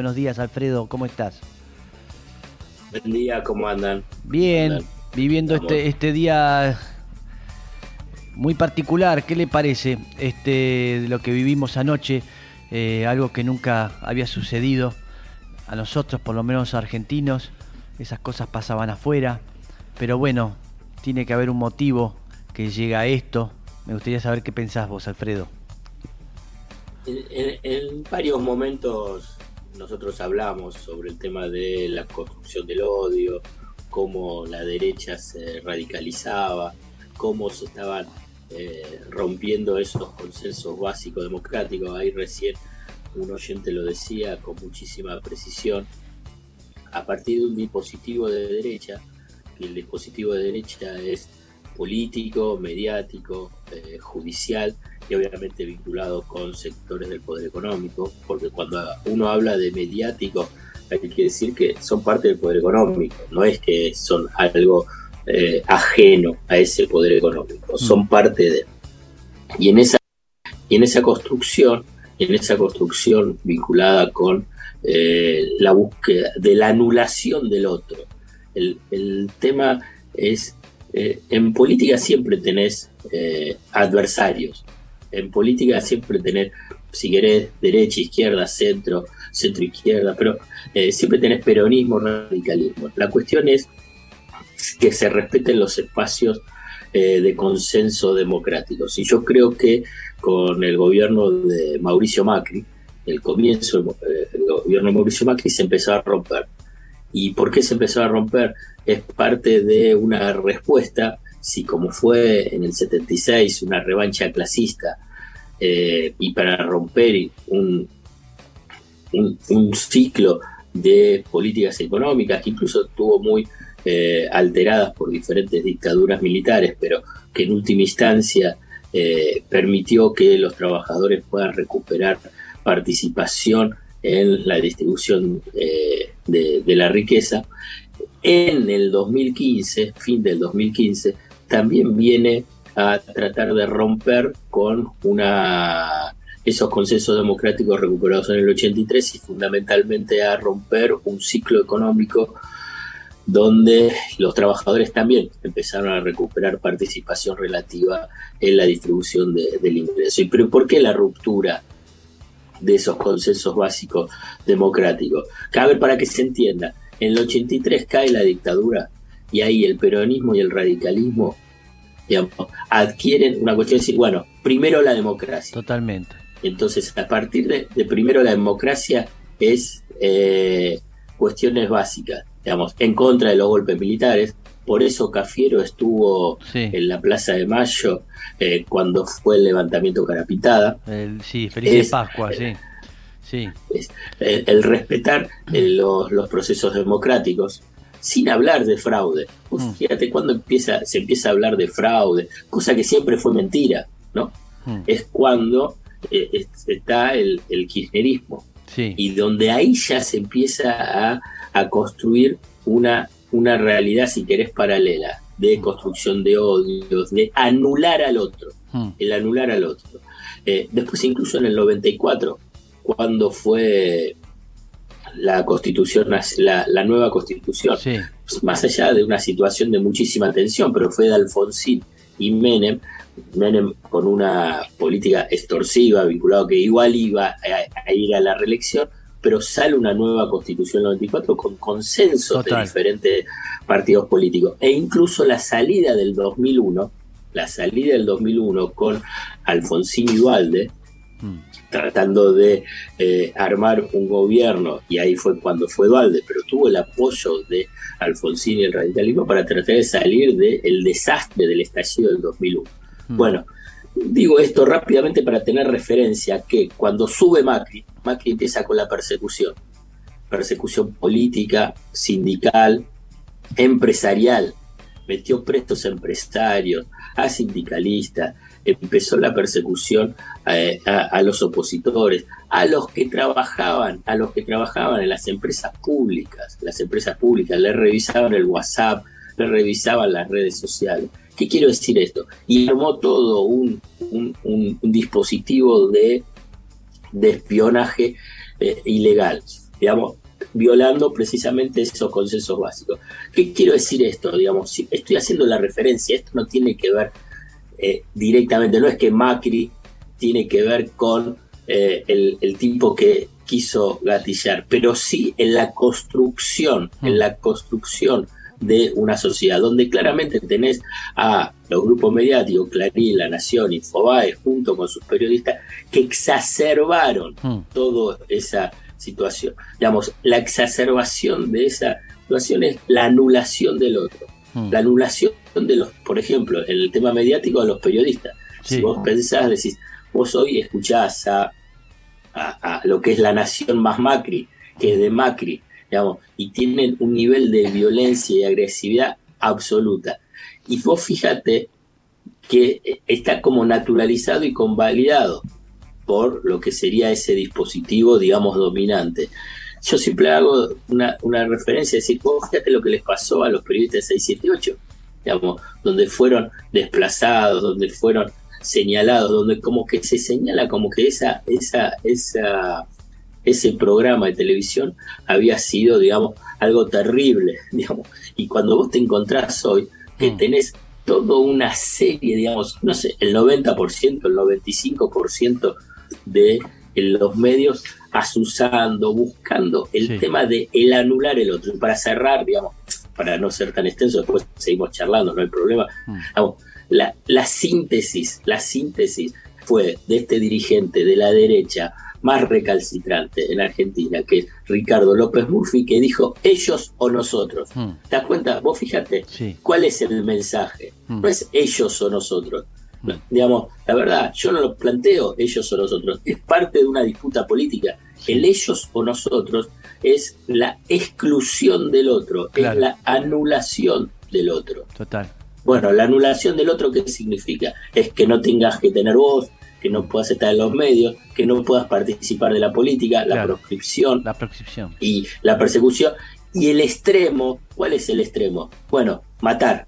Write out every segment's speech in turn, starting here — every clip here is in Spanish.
Buenos días, Alfredo, ¿cómo estás? Buen día, ¿cómo andan? Bien, viviendo este, este día muy particular. ¿Qué le parece este, de lo que vivimos anoche? Eh, algo que nunca había sucedido a nosotros, por lo menos argentinos. Esas cosas pasaban afuera. Pero bueno, tiene que haber un motivo que llega a esto. Me gustaría saber qué pensás vos, Alfredo. en varios momentos nosotros hablamos sobre el tema de la construcción del odio, cómo la derecha se radicalizaba, cómo se estaban eh, rompiendo esos consensos básicos democráticos. Ahí recién un oyente lo decía con muchísima precisión. A partir de un dispositivo de derecha, que el dispositivo de derecha es político, mediático, eh, judicial y obviamente vinculado con sectores del poder económico, porque cuando uno habla de mediático hay que decir que son parte del poder económico, no es que son algo eh, ajeno a ese poder económico, son mm. parte de... Y en esa, y en esa construcción, en esa construcción vinculada con eh, la búsqueda de la anulación del otro, el, el tema es eh, en política siempre tenés eh, adversarios. En política siempre tenés, si querés, derecha, izquierda, centro, centro izquierda, pero eh, siempre tenés peronismo, radicalismo. La cuestión es que se respeten los espacios de consenso democrático. Y yo creo que con el gobierno de Mauricio Macri, el comienzo del gobierno de Mauricio Macri se empezó a romper. ¿Y por qué se empezó a romper? es parte de una respuesta, si como fue en el 76 una revancha clasista eh, y para romper un, un, ciclo de políticas económicas que incluso estuvo muy eh, alteradas por diferentes dictaduras militares, pero que en última instancia eh, permitió que los trabajadores puedan recuperar participación en la distribución de, de, la riqueza, en el 2015, fin del 2015, también viene a tratar de romper con una esos consensos democráticos recuperados en el 83 y fundamentalmente a romper un ciclo económico donde los trabajadores también empezaron a recuperar participación relativa en la distribución del ingreso. ¿Y pero por qué la ruptura de esos consensos básicos democráticos? Cabe para que se entienda, en el 83 cae la dictadura y ahí el peronismo y el radicalismo adquieren una cuestión de decir, bueno, primero la democracia. Totalmente. Entonces, a partir de, primero la democracia es eh, cuestiones básicas, digamos, en contra de los golpes militares. Por eso Cafiero estuvo en la Plaza de Mayo eh, cuando fue el levantamiento Carapitada. sí, feliz Pascua, sí Sí. el, respetar eh, los, procesos democráticos sin hablar de fraude. Mm. Fíjate cuando empieza, se empieza a hablar de fraude, cosa que siempre fue mentira, ¿no? Mm. Es cuando eh, está el, kirchnerismo. Y donde ahí ya se empieza a, construir una, una realidad, si querés, paralela, de mm. construcción de odios, de anular al otro, el anular al otro. Eh, después incluso en el 94 cuando fue la constitución, la, nueva constitución, más allá de una situación de muchísima tensión, pero fue de Alfonsín y Menem, Menem con una política extorsiva, vinculado que igual iba a, ir a la reelección, pero sale una nueva constitución 94 con consenso de diferentes partidos políticos. E incluso la salida del 2001, la salida del 2001 con Alfonsín y Tratando de eh, armar un gobierno, y ahí fue cuando fue Dualde, pero tuvo el apoyo de Alfonsín y el radicalismo para tratar de salir del desastre del estallido del 2001. Mm. Bueno, digo esto rápidamente para tener referencia que cuando sube Macri, Macri empieza con la persecución, persecución política, sindical, empresarial, metió prestos empresarios, a sindicalistas, empezó la persecución eh, a, los opositores, a los que trabajaban, a los que trabajaban en las empresas públicas, las empresas públicas, le revisaban el WhatsApp, le revisaban las redes sociales. ¿Qué quiero decir esto? Y armó todo un, dispositivo de, espionaje eh, ilegal. digamos, violando precisamente esos consensos básicos. ¿Qué quiero decir esto? Digamos, estoy haciendo la referencia, esto no tiene que ver eh, directamente, no es que Macri tiene que ver con eh, el, el, tipo que quiso gatillar, pero sí en la construcción, en la construcción de una sociedad, donde claramente tenés a los grupos mediáticos, Clarín, La Nación, Infobae, junto con sus periodistas, que exacerbaron toda esa situación. Digamos, la exacerbación de esa situación es la anulación del otro. La anulación de los, por ejemplo, en el tema mediático de los periodistas. Si vos pensás, decís, vos hoy escuchás a, a, lo que es la nación más Macri, que es de Macri, digamos, y tienen un nivel de violencia y agresividad absoluta. Y vos fíjate que está como naturalizado y convalidado por lo que sería ese dispositivo, digamos, dominante. Yo siempre hago una, una referencia, decir, vos fíjate lo que les pasó a los periodistas de 678, digamos, donde fueron desplazados, donde fueron señalados, donde como que se señala como que esa, esa, esa, ese programa de televisión había sido, digamos, algo terrible, digamos. Y cuando vos te encontrás hoy, que mm. tenés toda una serie, digamos, no sé, el 90%, el 95% de los medios asusando, buscando el tema de el anular el otro. Y para cerrar, digamos, para no ser tan extenso, después seguimos charlando, no hay problema. Mm. la, la síntesis, la síntesis fue de este dirigente de la derecha más recalcitrante en Argentina, que es Ricardo López Murphy, que dijo ellos o nosotros. Mm. ¿Te das cuenta? Vos fíjate, ¿cuál es el mensaje? Mm. No es ellos o nosotros. Digamos, la verdad, yo no lo planteo ellos o nosotros, es parte de una disputa política. El ellos o nosotros es la exclusión del otro, es la anulación del otro. Total. Bueno, la anulación del otro, ¿qué significa? Es que no tengas que tener voz, que no puedas estar en los medios, que no puedas participar de la política, la proscripción. La proscripción. Y la persecución. Y el extremo, ¿cuál es el extremo? Bueno, matar.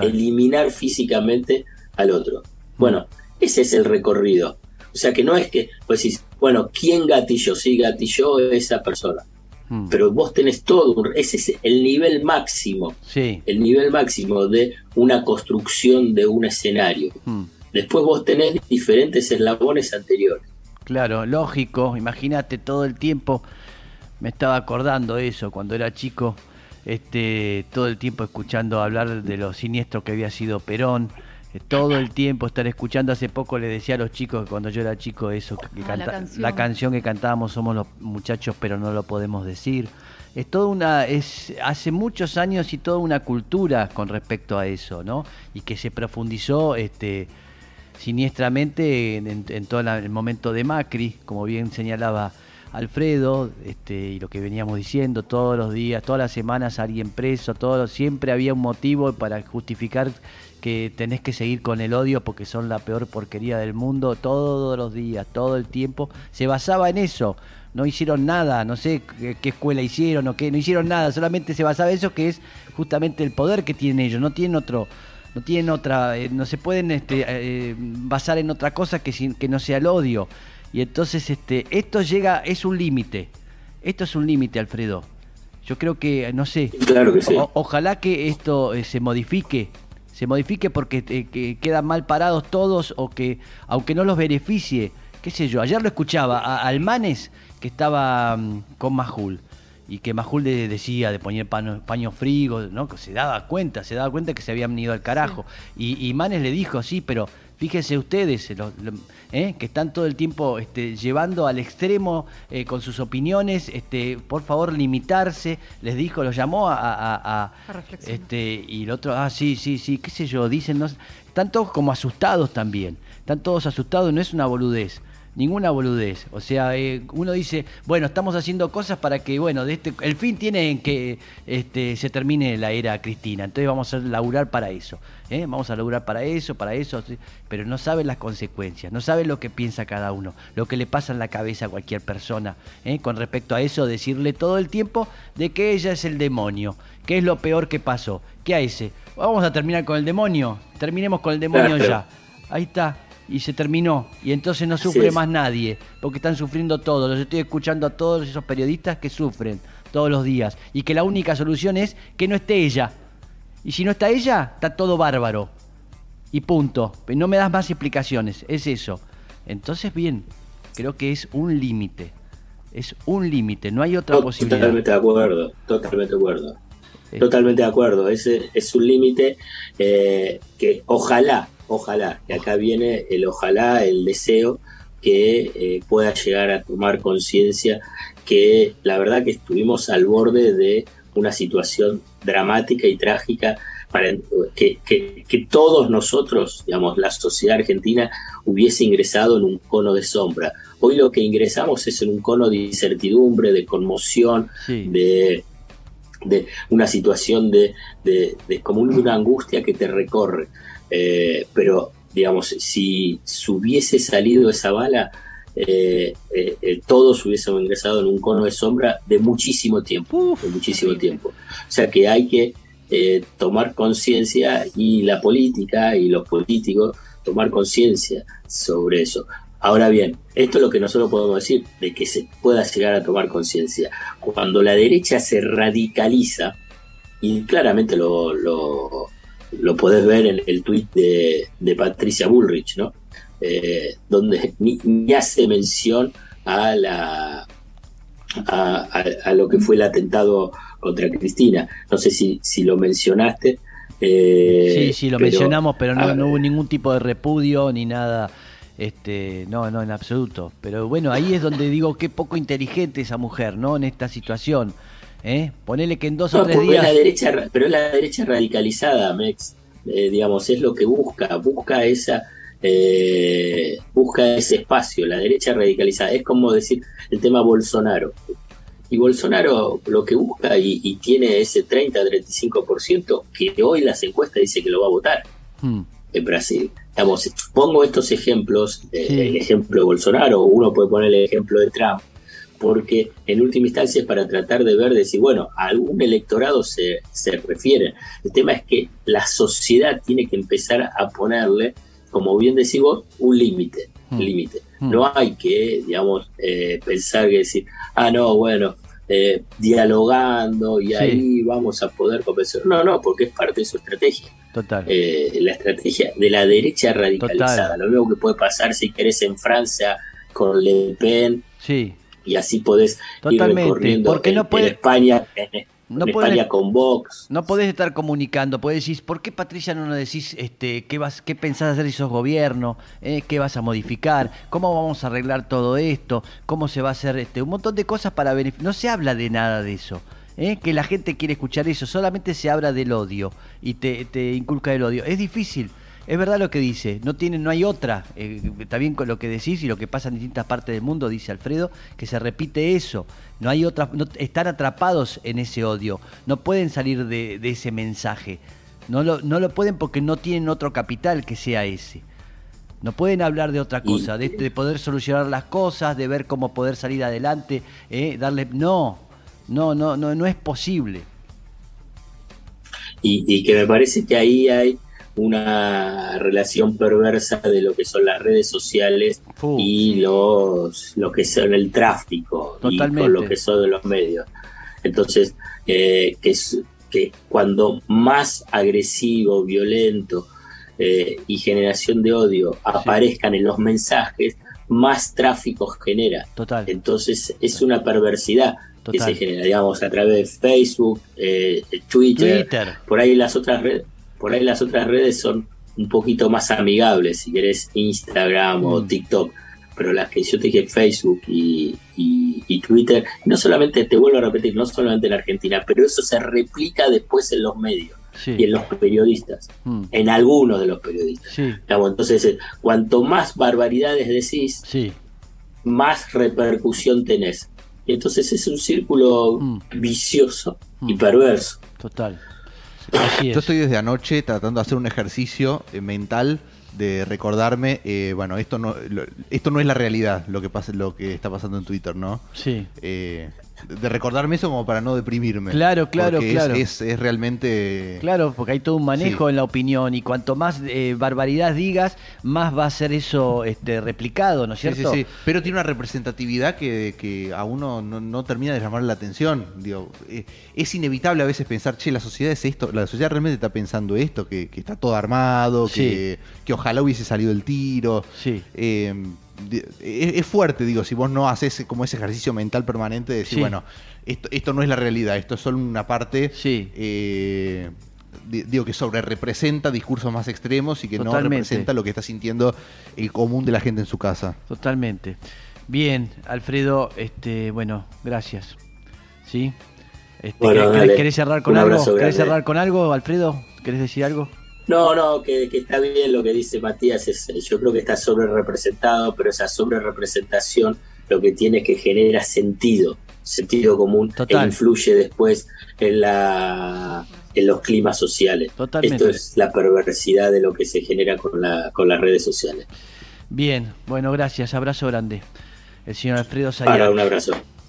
Eliminar físicamente al otro. Bueno, ese es el recorrido. O sea que no es que, pues decís, bueno, ¿quién gatilló? Sí, gatilló esa persona. Hmm. Pero vos tenés todo, ese es el nivel máximo, sí. el nivel máximo de una construcción de un escenario. Hmm. Después vos tenés diferentes eslabones anteriores. Claro, lógico, imagínate todo el tiempo, me estaba acordando eso cuando era chico, este, todo el tiempo escuchando hablar de lo siniestro que había sido Perón, todo el tiempo estar escuchando, hace poco le decía a los chicos que cuando yo era chico eso, que ah, la, canción. la, canción. que cantábamos somos los muchachos pero no lo podemos decir. Es toda una, es hace muchos años y toda una cultura con respecto a eso, ¿no? Y que se profundizó, este, siniestramente en, todo el momento de Macri, como bien señalaba Alfredo, este, y lo que veníamos diciendo, todos los días, todas las semanas alguien preso, todo, siempre había un motivo para justificar que tenés que seguir con el odio porque son la peor porquería del mundo, todos los días, todo el tiempo, se basaba en eso. No hicieron nada, no sé qué, escuela hicieron o qué, no hicieron nada, solamente se basaba en eso que es justamente el poder que tienen ellos, no tienen otro, no tienen otra, eh, no se pueden este, eh, basar en otra cosa que, que no sea el odio. Y entonces este, esto llega, es un límite. Esto es un límite, Alfredo. Yo creo que, no sé, ojalá que esto eh, se modifique, se modifique porque que quedan mal parados todos o que, aunque no los beneficie, qué sé yo, ayer lo escuchaba a Almanes que estaba mm, con Majul y que Majul decía de poner paño, paño frigo, ¿no? Que se daba cuenta, se daba cuenta que se habían ido al carajo. Y, Manes le dijo, sí, pero fíjense ustedes, ¿eh? que están todo el tiempo este, llevando al extremo eh, con sus opiniones, este, por favor limitarse, les dijo, los llamó a, este, y el otro, ah, sí, sí, sí, qué sé yo, dicen, no, están todos como asustados también, están todos asustados, no es una boludez ninguna boludez. O sea, eh, uno dice, bueno, estamos haciendo cosas para que, bueno, de este, el fin tiene en que este, se termine la era Cristina. Entonces vamos a laburar para eso. ¿eh? Vamos a laburar para eso, para eso. Pero no saben las consecuencias, no saben lo que piensa cada uno, lo que le pasa en la cabeza a cualquier persona. ¿eh? Con respecto a eso, decirle todo el tiempo de que ella es el demonio. ¿Qué es lo peor que pasó? ¿Qué a ese? Vamos a terminar con el demonio. Terminemos con el demonio ya. Ahí está. Y se terminó. Y entonces no sufre más nadie, porque están sufriendo todos. Los estoy escuchando a todos esos periodistas que sufren todos los días. Y que la única solución es que no esté ella. Y si no está ella, está todo bárbaro. Y punto. No me das más explicaciones. Es eso. Entonces, bien, creo que es un límite. Es un límite, no hay otra posibilidad. Totalmente de acuerdo, totalmente de acuerdo. Eh. Totalmente de acuerdo. Es, es un límite eh, que ojalá, ojalá, que acá viene el ojalá, el deseo que eh, pueda llegar a tomar conciencia que la verdad que estuvimos al borde de una situación dramática y trágica para que, que, todos nosotros, digamos, la sociedad argentina hubiese ingresado en un cono de sombra. Hoy lo que ingresamos es en un cono de incertidumbre, de conmoción, de, de, una situación de, de, como una angustia que te recorre. Eh, pero, digamos, si, hubiese salido esa bala, eh, eh, todos hubiésemos ingresado en un cono de sombra de muchísimo tiempo, de muchísimo tiempo. O sea que hay que tomar conciencia y la política y los políticos tomar conciencia sobre eso. Ahora bien, esto es lo que nosotros podemos decir, de que se pueda llegar a tomar conciencia. Cuando la derecha se radicaliza, y claramente lo, lo, lo podés ver en el tuit de, Patricia Bullrich, ¿no? Eh, donde ni, hace mención a la a, lo que fue el atentado contra Cristina. No sé si, si lo mencionaste. Eh, sí, sí, lo mencionamos, pero no, no, hubo ningún tipo de repudio ni nada. Este, no, no, en absoluto. Pero bueno, ahí es donde digo qué poco inteligente esa mujer, ¿no? En esta situación. ¿Eh? Ponele que en dos o tres días. la derecha, pero es la derecha radicalizada, Mex. Eh, digamos, es lo que busca. Busca esa. Eh, busca ese espacio, la derecha radicalizada. Es como decir el tema Bolsonaro. Y Bolsonaro lo que busca y, tiene ese 30-35% que hoy las encuestas dice que lo va a votar hmm. en Brasil. pongo estos ejemplos, eh, el ejemplo de Bolsonaro, uno puede poner el ejemplo de Trump, porque en última instancia es para tratar de ver, decir, bueno, a algún electorado se, se refiere. El tema es que la sociedad tiene que empezar a ponerle, como bien decís vos, un límite. Hmm. límite. Hmm. No hay que, digamos, eh, pensar que decir, ah, no, bueno, eh, dialogando y ahí vamos a poder convencer. No, no, porque es parte de su estrategia. Total. Eh, la estrategia de la derecha radicalizada. Lo mismo que puede pasar si querés en Francia con Le Pen. Sí. Y así podés ir recorriendo porque no puede... en España, no España con Vox. No podés estar comunicando, podés decir, ¿por qué Patricia no nos decís este, qué, vas, qué pensás hacer si sos gobierno? Eh, ¿Qué vas a modificar? ¿Cómo vamos a arreglar todo esto? ¿Cómo se va a hacer este, un montón de cosas para beneficiar? No se habla de nada de eso. ¿eh? Que la gente quiere escuchar eso, solamente se habla del odio y te, te inculca el odio. Es difícil es verdad lo que dice, no tiene, no hay otra. Eh, está bien con lo que decís y lo que pasa en distintas partes del mundo, dice Alfredo, que se repite eso. No hay otra, no, están atrapados en ese odio, no pueden salir de, ese mensaje. No lo, no lo pueden porque no tienen otro capital que sea ese. No pueden hablar de otra cosa, de, poder solucionar las cosas, de ver cómo poder salir adelante, eh, darle. No, no, no, no, no es posible. Y, y que me parece que ahí hay una relación perversa de lo que son las redes sociales y los lo que son el tráfico y con lo que son los medios. Entonces, eh, que, que cuando más agresivo, violento eh, y generación de odio aparezcan en los mensajes, más tráfico genera. Total. Entonces es una perversidad que se genera, digamos, a través de Facebook, eh, Twitter, por ahí las otras redes por ahí las otras redes son un poquito más amigables, si querés Instagram o mm. TikTok, pero las que yo te dije Facebook y, Twitter, no solamente, te vuelvo a repetir, no solamente en Argentina, pero eso se replica después en los medios. y en los periodistas, mm. en algunos de los periodistas. entonces, eh, cuanto más barbaridades decís, más repercusión tenés. Y entonces es un círculo mm. vicioso y perverso. Total. Yo estoy desde anoche tratando de hacer un ejercicio eh, mental de recordarme, eh, bueno, esto no, esto no es la realidad, lo que pasa, lo que está pasando en Twitter, ¿no? Sí. Eh, de recordarme eso como para no deprimirme. Claro, claro, claro. Es, es, realmente. Claro, porque hay todo un manejo en la opinión y cuanto más eh, barbaridad digas, más va a ser eso este, replicado, ¿no es cierto? Sí, sí, sí. Pero tiene una representatividad que, que a uno no, termina de llamar la atención. Digo, eh, es inevitable a veces pensar, che, la sociedad es esto, la sociedad realmente está pensando esto, que, está todo armado, que, que, ojalá hubiese salido el tiro. Sí. Eh, es, fuerte, digo, si vos no haces como ese ejercicio mental permanente de decir, bueno, esto, esto no es la realidad, esto es solo una parte, eh, digo, que sobre representa discursos más extremos y que no representa lo que está sintiendo el común de la gente en su casa. Totalmente. Bien, Alfredo, este, bueno, gracias. ¿Sí? Este, ¿querés, cerrar con algo? ¿Querés cerrar con algo, Alfredo? ¿Querés decir algo? No, no, que, está bien lo que dice Matías. Es, yo creo que está sobre representado, pero esa sobre representación lo que tiene es que genera sentido, sentido común, e influye después en la en los climas sociales. Esto es la perversidad de lo que se genera con, la, con las redes sociales. Bien, bueno, gracias. Abrazo grande. El señor Alfredo Sayar. un abrazo.